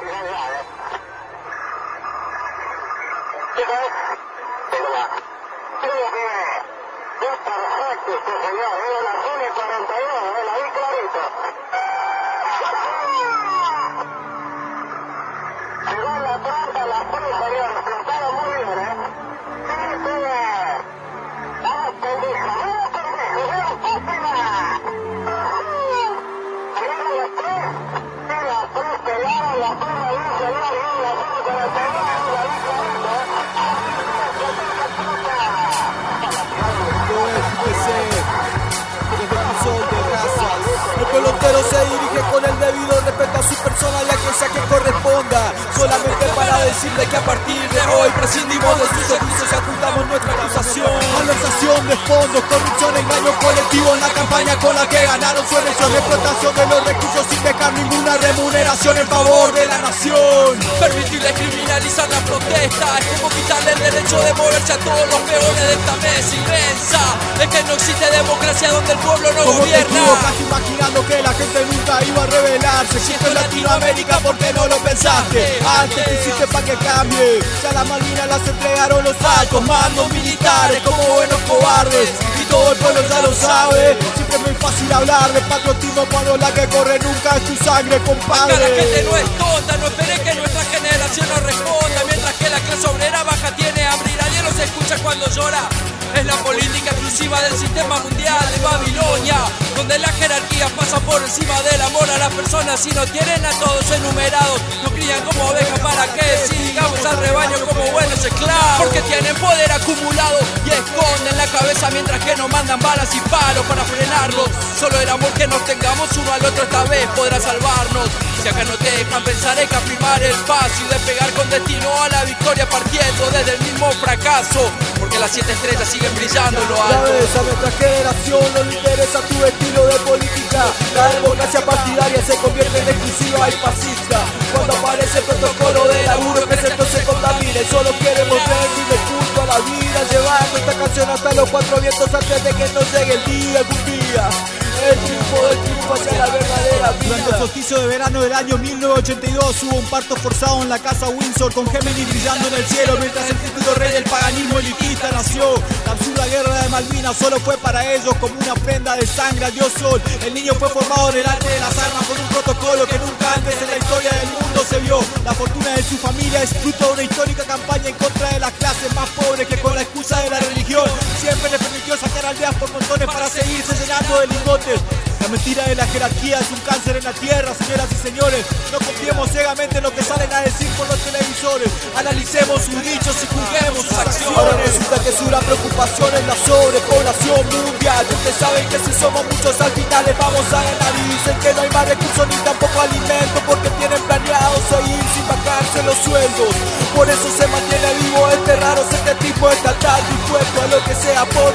ciudad. Chicos, que es perfecto este señor, es la zona 42, eh, la vi clarito. Pelotero se dirige con el debido respeto a su persona y a quien sea que corresponda. Solamente para decirle que a partir de hoy prescindimos de sus servicios y apuntamos nuestra acusación. Malversación de fondos, corrupción, engaño colectivo en la campaña con la que ganaron su elección. Explotación de los recursos sin dejar ninguna remuneración en favor de la nación. Permitirle la protesta es como quitarle el derecho de moverse a todos los peones de esta mesa inmensa. Es que no existe democracia donde el pueblo no te gobierna. equivocas imaginando que la gente nunca iba a rebelarse Si esto es Latinoamérica, ¿por qué no lo pensaste? Antes que hiciste para que cambie Ya las Malvinas las entregaron los altos mandos militares Como buenos cobardes todo el pueblo ya lo sabe. Siempre es muy fácil hablar de patriotismo Cuando la que corre nunca es tu sangre, Acá la gente compadre no es tonta, no espere que nuestra generación nos responda. Mientras que la clase obrera baja tiene hambre y nadie nos escucha cuando llora. Es la política exclusiva del sistema mundial de Babilonia Donde la jerarquía pasa por encima del amor a las personas Y no tienen a todos enumerados poder acumulado y esconden la cabeza Mientras que nos mandan balas y palos para frenarlos Solo el amor que nos tengamos uno al otro esta vez podrá salvarnos. Si acá no te dejan pensar hay que afirmar el paso Y despegar con destino a la victoria partiendo desde el mismo fracaso. Porque las siete estrellas siguen brillando lo alto a nuestra generación no le interesa tu estilo de política. La democracia partidaria se convierte en exclusiva y fascista. Cuando aparece el protocolo Canción hasta los cuatro vientos antes de que nos llegue el día algún día El triunfo del triunfo hacia la verdadera vida Durante el solsticio de verano del año 1982 hubo un parto forzado en la casa Windsor con Géminis brillando en el cielo mientras el futuro rey del paganismo elitista nació. La absurda guerra de Malvinas solo fue para ellos como una ofrenda de sangre al dios sol. El niño fue formado delante de las armas con un protocolo que nunca antes en la historia del mundo se vio. La fortuna de su familia es fruto de una histórica campaña en por montones para seguirse llenando de lingotes. La mentira de la jerarquía es un cáncer en la tierra, señoras y señores. No confiemos ciegamente en lo que salen a decir por los televisores. Analicemos sus dichos y juzguemos sus Ahora acciones. resulta que su gran preocupación es la sobrepoblación mundial Ustedes saben que si somos muchos al final les vamos a ganar Y que no hay más recursos ni tampoco alimento Porque tienen planeado seguir sin bajarse los sueldos Por eso se mantiene vivo este raro tipo estatal Dispuesto a lo que sea por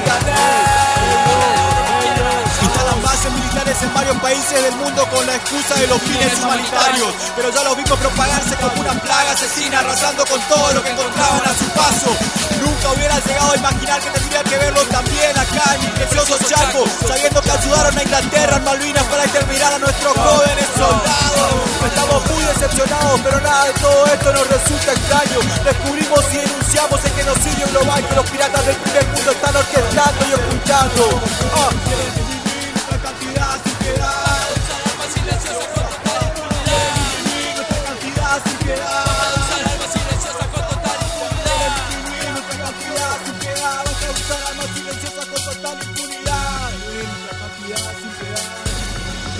varios países del mundo con la excusa de los fines humanitarios. Pero ya los vimos propagarse como una plaga asesina, arrasando con todo lo que encontraban a su paso. Nunca hubiera llegado a imaginar que tendría que verlos también acá en mi precioso Chaco, sabiendo que ayudaron a Inglaterra en Malvinas para exterminar a nuestros jóvenes soldados. Estamos muy decepcionados, pero nada de todo esto nos resulta extraño. Descubrimos y denunciamos el genocidio global que los piratas del primer mundo están orquestando y ocultando.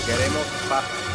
Queremos paz.